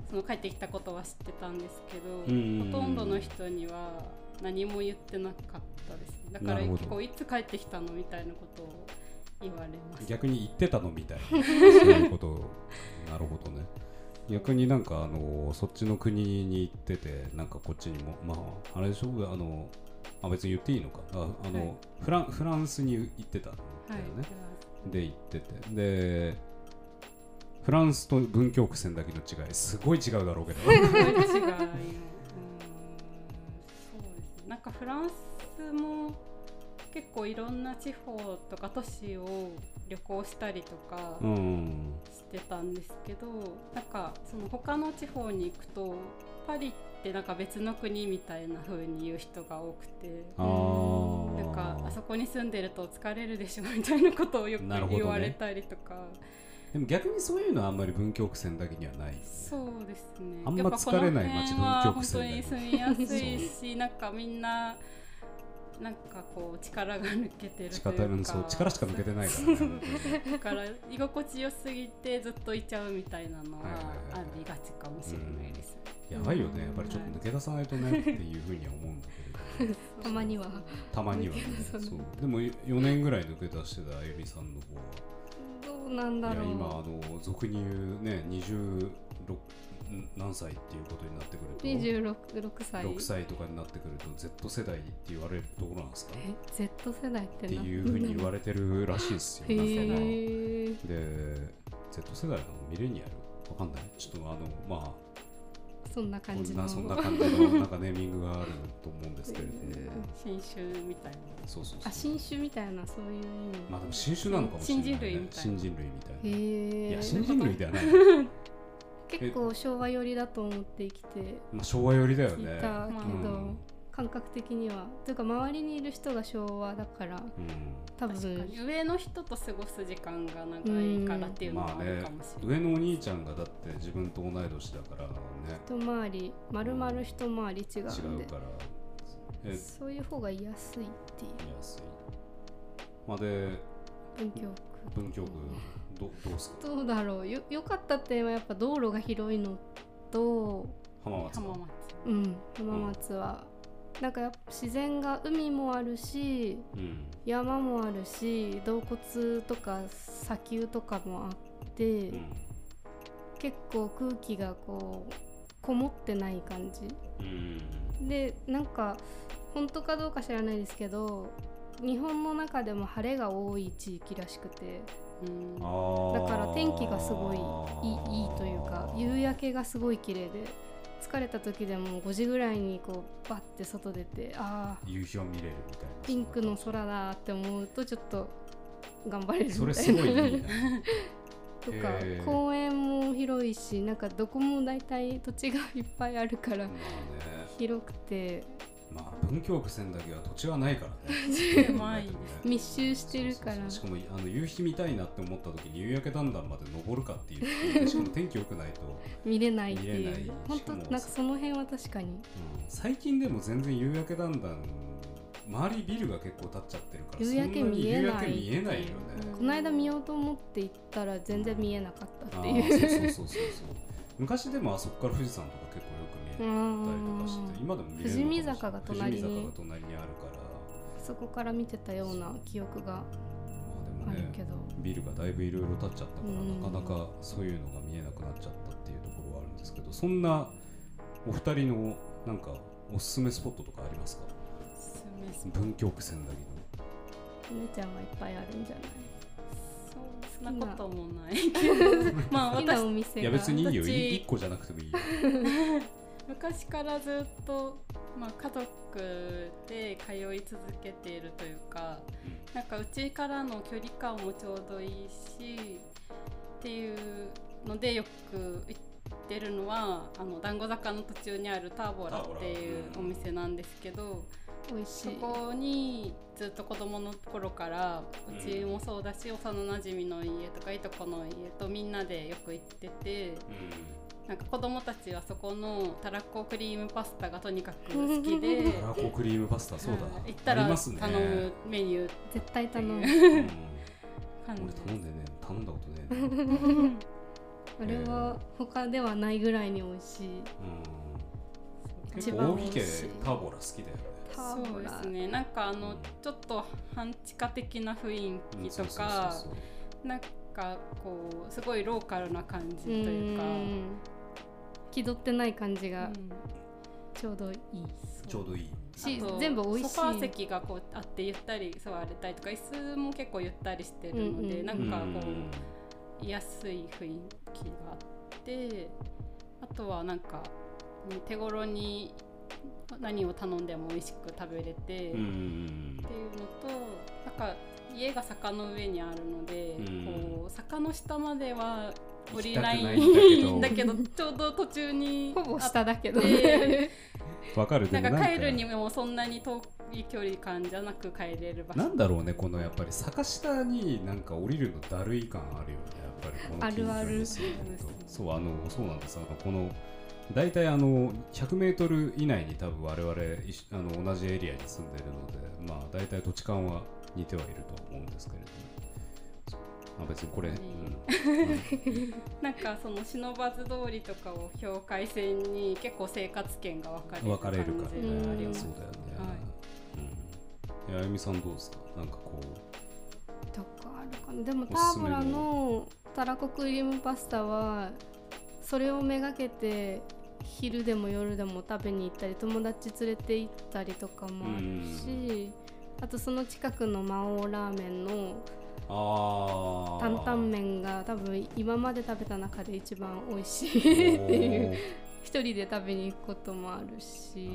その帰ってきたことは知ってたんですけど、ほとんどの人には何も言ってなかったですだからなるほど。結構いつ帰ってきたのみたいなことを言われます。逆に言ってたのみたいなそういうこと。なるほどね。逆になんかあのそっちの国に行っててなんかこっちにもまああれでしょ？あのあ別に言っていいのか。ああの、はい。フランフランスに行ってたんだはいよね、で行ってて。でフランスと文京区線だけの違いすごい違うだろうけど。すごい違い。うん。そうですね。なんかフランスも結構いろんな地方とか都市を旅行したりとかうんしてたんですけど、なんかその他の地方に行くとパリってなんか別の国みたいな風に言う人が多くてなんかあそこに住んでると疲れるでしょみたいなことをよく言われたりとか、でも逆にそういうのはあんまり文京区線だけにはないそうですね。あんま疲れない街文京区線だよね本当に住みやすいしなんかみんななんかこう力が抜けてるというか。力うんそう力しか抜けてないからね。だから居心地よすぎてずっといちゃう。みたいなのはありがちかもしれないです、やばいよねやっぱりちょっと抜け出さないとねっていう。ふう。には思う。んだけれどたまにはたまにはねそう。でも4年ぐらい抜け出してたあゆみさんの方はどう。なんだいやろう。今あの俗に言う。ね26ん何歳っていうことになってくると？26 6歳。6歳とかになってくると Z 世代って言われるところなんですか？え？Z 世代ってってないうふうに言われてるらしいですよ。へなんかまあえで Z 世代なのミレニアルわかんない。ちょっとあのまあそんな感じの。そんな感じのなんかネーミングがあると思うんですけれども、新種みたいな。そうそうそう。あ新種みたいなそういう。意味まあでも新種なのかもしれない、ね、新人類みたいな。新人類みたいな、へえいや新人類ではない、結構昭和寄りだと思って生きてまあ、昭和寄りだよいねたけど、うん。感覚的にはというか周りにいる人が昭和だからうん。多分に。上の人と過ごす時間が長いからっていうのはあるかもしれない、上のお兄ちゃんがだって自分と同い年だからね。一回り丸々一回り違違うんで。うから。えそういう方が居やすいっていう。安い。まあで文京文京区どどうですか区どうだろう。よよかった点はやっぱ道路が広いのと浜松浜松。うん浜松は、なんかやっぱ自然が海もあるしうん。山もあるし洞窟とか砂丘とかもあって、うん。結構空気がこうこもってない感じ。うん。でなんか本当かどうか知らないですけど日本の中でも晴れが多い地域らしくてうん。だから天気がすごいいいというか夕焼けがすごい綺麗で疲れた時でも5時ぐらいにこうバッて外出てああ夕日を見れるみたいな。ピンクの空だって思うとちょっと頑張れるみたいな。それすごいいいな とか公園も広いしなんかどこも大体土地がいっぱいあるから広くてまあ文京区線だけは土地はないからね。狭いです。密集してるから。しかもあの夕日見たいなって思った時に夕焼けだんだんまで登るかっていう。でしかも天気良くないと、見れないってい見れない。う本当なんかその辺は確かに。うん。最近でも全然夕焼けだんだん周りビルが結構建っちゃってるから夕焼け見えない。見えないよね、うん。この間見ようと思って行ったら全然見えなかったあっていう。そうそうそうそう。昔でもあそこから富士山とか結構よく見えたりとかして今でも見れる富士見坂が隣に。富士見坂が隣にあるから。そこから見てたような記憶がまあるけど、ビルがだいぶいろいろ建っちゃったから、うん。なかなかそういうのが見えなくなっちゃったっていうところはあるんですけどそんなお二人のなんかおすすめスポットとかありますか？文京区千駄木の。お姉ちゃんはいっぱいあるんじゃない？そんなこともないけどまあ私お店がいや別にいいよ一個じゃなくてもいいよ昔からずっと、まあ、家族で通い続けているというかなんかうちからの距離感もちょうどいいしっていうのでよく行ってるのはあの団子坂の途中にあるターボラっていうお店なんですけど美味しい。そこにずっと子供の頃からうちもそうだし幼なじみの家とかいとこの家とみんなでよく行ってて。なんか子供たちはそこのたらこクリームパスタがとにかく好きで。たらこクリームパスタそうだ、はい行ったらありますね。頼むメニュー絶対頼む。うん。感俺じ頼んでね頼んだことね あれは他ではないぐらいに美味しい。うん。結一番構大木家ターボラ好きだよね。そうですね。なんかあの、うんちょっと半地下的な雰囲うん気とかなんかこうすごいローカルな感じうというか、ん気取ってない感じがうん。ちょうどいい。ちょうどいい。しあと全部美味しい。ソファー席がこうあってゆったり座れたりとか椅子も結構ゆったりしてるので、うんうん。なんかこうんう居やすい雰囲気があってあとはなんかね手頃に何を頼んでも美味しく食べれて、っていうのとなんか家が坂の上にあるので、うん。こう坂の下までは降りないないんだけど。んだけどちょうど途中にほぼ下だけど。わかるでもなんか帰るにもそんなに遠い距離感じゃなく帰れる場所。なんだろうねこのやっぱり坂下になんか降りるのだるい感あるよねやっぱりこのあるある。そうあのそうなんですあのこの大体あの 100m 以内に多分我々あの同じエリアに住んでるのでまあ大体土地勘は似てはいるとは思うんですけれども。そうあ別にこれ、うん。なんかその不忍通りとかを境界線に結構生活圏が分かれる分かれるから。ねそうだよね、はい。うん、あゆみさんどうですか？なんかことかあるかな。でもターボラのたらこクリームパスタはそれをめがけて昼でも夜でも食べに行ったり友達連れて行ったりとかもあるしあとその近くの魔王ラーメンの担々麺が多分今まで食べた中で一番美味しいっていう。一人で食べに行くこともあるし。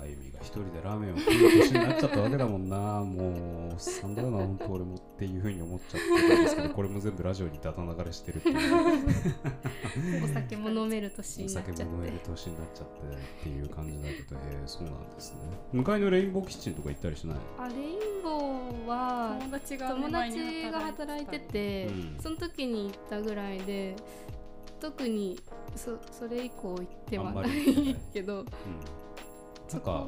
あゆみが一人でラーメンを食う年になっちゃったわけだもんな。もうおっさんだよな本当俺もっていうふうに思っちゃってるんですけどこれも全部ラジオにダダ流れしてるっていう。お酒も飲める年おになっちゃって。酒も飲める年になっちゃってっていう感じだけどへえそうなんですね。向かいのレインボーキッチンとか行ったりしない？あレインボーは友達が働いてて、うん。その時に行ったぐらいで特にそそれ以降行ってはないけどうん。なんか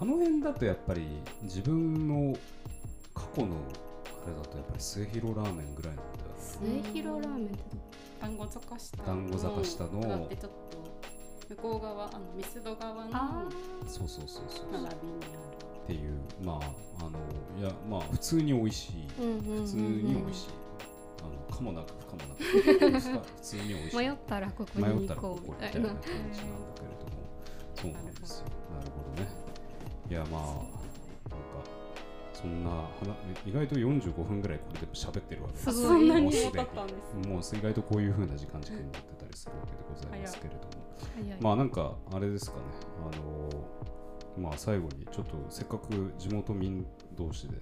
あの辺だとやっぱり自分の過去のあれだとやっぱり末広ラーメンぐらいなんだよね。末広ラーメンって団子坂下団子坂下のだってちょっと向こう側あのミスド側のあそうそうそうそう。並びにあっていうまああのいやまあ普通に美味しい。普通に美味しいあのかもなく不可もなく普通に美味しい。迷ったらここ迷ったらに行こここみたいうみたいなな感じなんだけれどもそうなんですよ。なるほどね。いやまあなんか。そんな話意外と45分ぐらいこれでも喋ってるわけです。そんなに。もうすで多かったんですに。もう意外とこういう風な時間軸になってたりするわけでございますけれども。まあなんかあれですかね。あのまあ最後にちょっとせっかく地元民同士で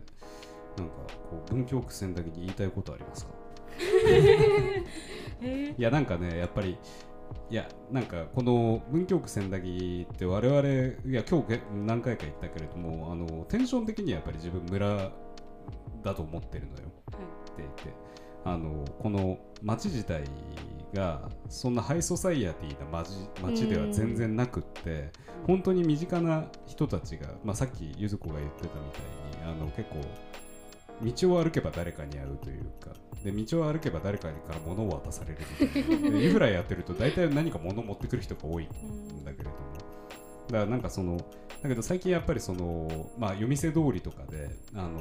なんかこう文京区線だけに言いたいことありますか？え いやなんかねやっぱりいやなんかこの文京区千駄木って我々いや今日け何回か言ったけれどもあのテンション的にはやっぱり自分村だと思ってるのよ。って言って。あのこの街自体がそんなハイソサイエティな街街では全然なくって本当に身近な人たちが、まあ、さっきゆず子が言ってたみたいにあの結構道を歩けば誰かに会うというか。で道を歩けば誰かから物を渡されるみたいな。イフラやってると大体何か物を持ってくる人が多いんだけれども。だからなんかそのだけど最近やっぱりその、まあ、夜店通りとかで、あの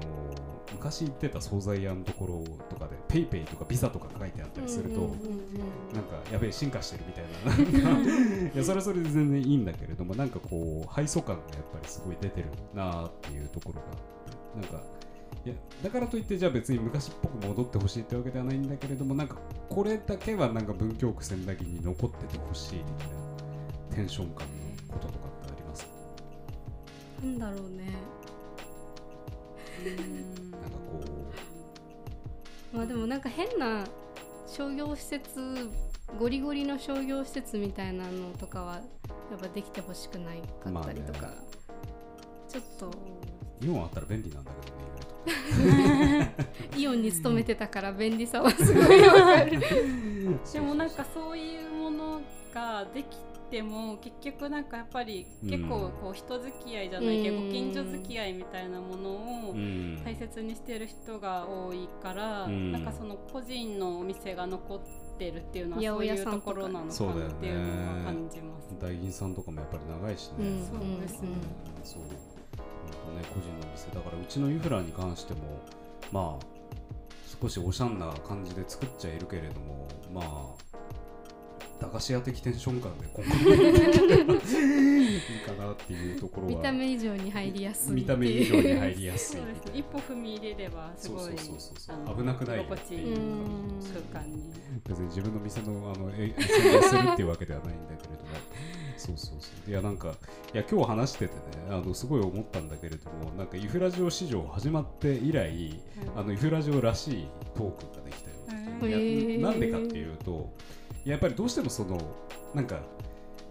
昔行ってた惣菜屋のところとかで PayPay ペイペイとかビザとか書いてあったりすると、うんなんかやべえ進化してるみたいな。なんかいやそれはそれで全然いいんだけれどもなんかこう敗訴感がやっぱりすごい出てるなっていうところがなんかいやだからといってじゃあ別に昔っぽく戻ってほしいってわけではないんだけれどもなんかこれだけはなんか文京区千駄木に残っててほしい的なテンション感のこととかってあります？なんだろうね。なんかこまあでもなんか変な商業施設ゴリゴリの商業施設みたいなのとかはやっぱできてほしくないかったりとか、まあちょっとう。イオンあったら便利なんだけど イオンに勤めてたから便利さはすごいわかる。でもなんかそういうものができても結局なんかやっぱり結構こう人付き合いじゃないけどうん。ご近所付き合いみたいなものをうん。大切にしてる人が多いから、うん。なんかその個人のお店が残ってるっていうのはそういうところなのかなっていうのは感じます。大銀さんとかもやっぱり長いしね、うん。そうですね。うんそうね個人の店だからうちのユフラに関してもまあ少しおしゃんな感じで作っちゃいるけれどもまあ駄菓子屋的テンション感で今後もいいかなっていうところは見た目以上に入りやすい見た目以上に入りやすい。そうですね。一歩踏み入れればすごい危なくないよ心地い空間に。別に自分の店のあのえ宣伝するっていうわけではないんだけれどもそうそうそう。いやなんかいや今日話しててねあのすごい思ったんだけれどもなんかイフラジオ史上始まって以来あのイフラジオらしいトークができたよへいへー。やなんでかっていうとやっぱりどうしてもそのなんか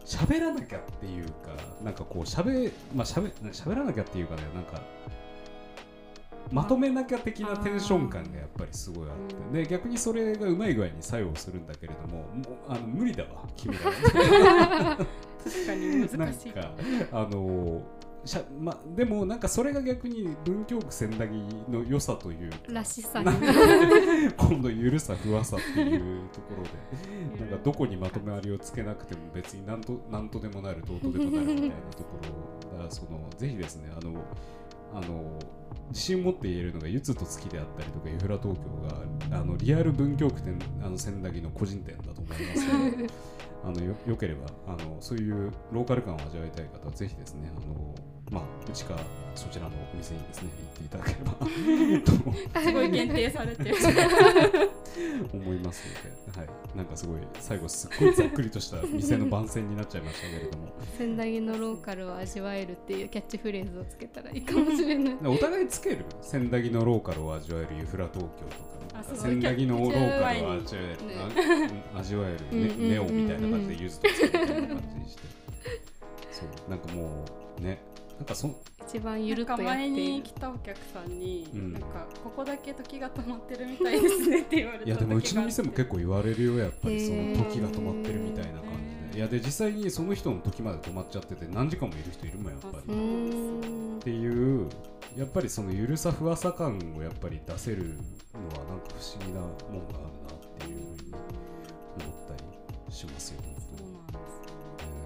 喋らなきゃっていうかなんかこう喋まあ喋喋らなきゃっていうかねなんかまとめなきゃ的なテンション感がやっぱりすごいあって。うんで逆にそれがうまい具合に作用するんだけれどももうあの無理だわ君ら 確かに難しい。なんかあのしゃま、でもなんかそれが逆に文京区千駄木の良さというからしさ今度ゆるさふわさっていうところでなんかどこにまとめありをつけなくても別になんとなんとでもなるどうとでもなるみたいなところだからそのぜひですねあのあの自信を持って言えるのがゆつと月であったりとかユフラ東京があのリアル文京区店あの千駄木の個人店だと思いますので あのよよければあのそういうローカル感を味わいたい方はぜひですねあのまあうちかそちらのお店にですね行っていただければと すごい限定されてる。思いますので、はい、なんかすごい最後すっごいざっくりとした店の番宣になっちゃいましたけれども。仙台のローカルを味わえるっていうキャッチフレーズをつけたらいいかもしれない。お互いつける？千駄木のローカルを味わえるユフラ東京とか。千駄木のローカルを味わえる、ね。あ味わえる、ねネオみたいな感じでゆずとつけるみたいな感じにして。そうなんかもうねなんかそ一番ゆる。っ前に来たお客さんに、うん。なんかここだけ時が止まってるみたいですねって言われたいやでもうちの店も結構構言われるよやっぱりその時が止まってるみたいな感じで。いやで実際にその人の時まで止まっちゃってて何時間もいる人いるもんやっぱり。っていうやっぱりそのゆるさふわさ感をやっぱり出せるのはなんか不思議なもんがあるなっていうふうに思ったりしますよ本当に。そうなんですよ。ね。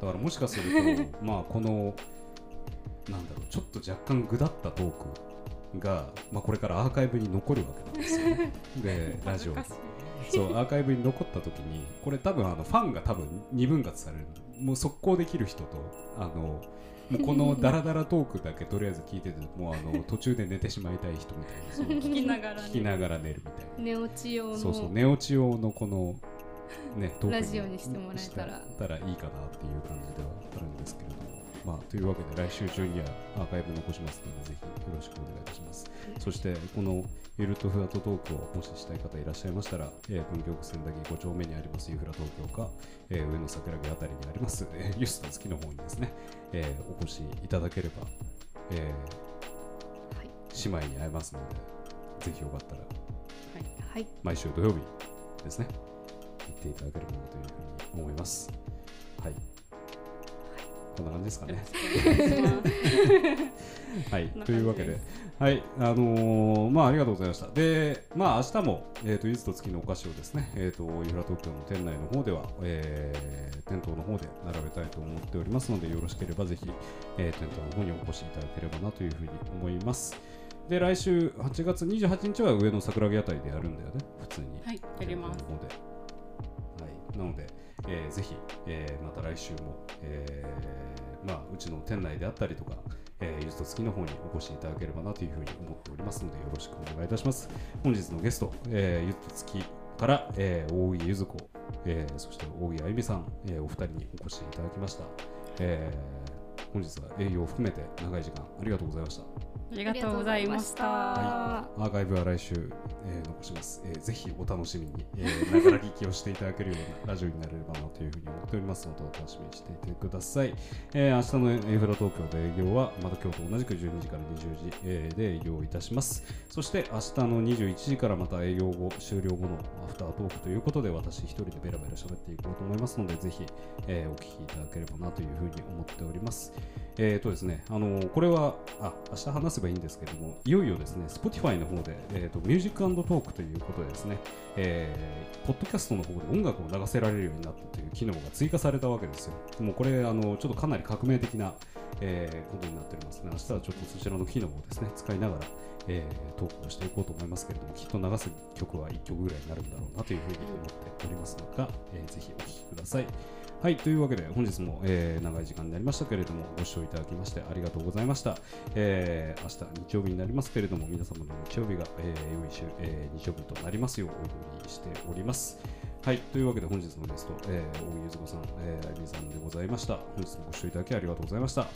だからもしかするとまあこのなんだろうちょっと若干ぐだったトークが、まあ、これからアーカイブに残るわけなんですよ。ねでラジオ そうアーカイブに残った時にこれ多分あのファンが多分二分割されるもう速攻できる人とあのもうこのダラダラトークだけとりあえず聞いててもうあの途中で寝てしまいたい人みたいな。聞きながらね聞きながら寝るみたい寝落ち用のな。そうそう寝落ち用のこのねトークラジオにしてもらえたらしたらいいかなっていう感じではあるんですけれどもまあというわけで来週中にはアーカイブ残しますのでぜひよろしくお願いいたします、そしてこのゆるっとフラットトークをもししたい方いらっしゃいましたら、えー、文京区千駄木5丁目にありますゆふら東京か、えー上野桜木あたりにあります、えーユスと月の方にですね、えーお越しいただければ、えーはい。姉妹に会えますのでぜひよかったらはい。毎週土曜日ですね行っていただければなというふうに思います。はいこんな感じですかね。はい。というわけで。はい。あのーまあありがとうございました。でまあ明日もえっ、とゆずと月のお菓子をですねえっ、とゆら東京の店内の方では、えー店頭の方で並べたいと思っておりますのでよろしければぜひ、えー店頭の方にお越しいただければなというふうに思います。で来週8月28日は上野桜木あたりでやるんだよね。普通に。はいやります。の方で。はい、なので、えーぜひ、えーまた来週も、えーまあ、うちの店内であったりとか、えー、ゆずと月の方にお越しいただければなというふうに思っておりますのでよろしくお願いいたします。本日のゲスト、えーゆずと月から、えー大木ゆず子、えーそして大木あゆみさん、えーお二人にお越しいただきました、えー本日は営業を含めて長い時間ありがとうございました。ありがとうございました。はアーカイブは来週、えー残します、えーぜひお楽しみに、えー、ながら聞きをしていただけるようなラジオになれればなというふうに思っておりますので、お楽しみにしていてください。えー明日のエフラ東京で営業は、また今日と同じく12時から20時、えーで営業いたします。そして明日の21時からまた営業後、終了後のアフタートークということで、私一人でベラベラ喋っていこうと思いますので、ぜひ、えーお聞きいただければなというふうに思っております。えーとですね、あのーこれはあ明日話せばいいんですけども、いよいよですね、Spotify の方で、えー、とミュージックトークということでですね、えーポッドキャストの方で音楽を流せられるようになったという機能が追加されたわけですよ。もうこれ、あのちょっとかなり革命的な、えーことになっておりますね。明日はちょっとそちらの機能をですね、使いながら、えートークをしていこうと思いますけれども、きっと流す曲は1曲ぐらいになるんだろうなというふうに思っておりますのが、えーぜひお聴きください。はい、というわけで本日も、えー長い時間になりましたけれどもご視聴いただきましてありがとうございました、えー明日日曜日になりますけれども皆様の日曜日が、えー良い週、えー日曜日となりますようお祈りしております。はい、というわけで本日のゲスト、えー、大井ゆず子さん、えー、あゆみさんでございました。本日もご視聴いただきありがとうございました。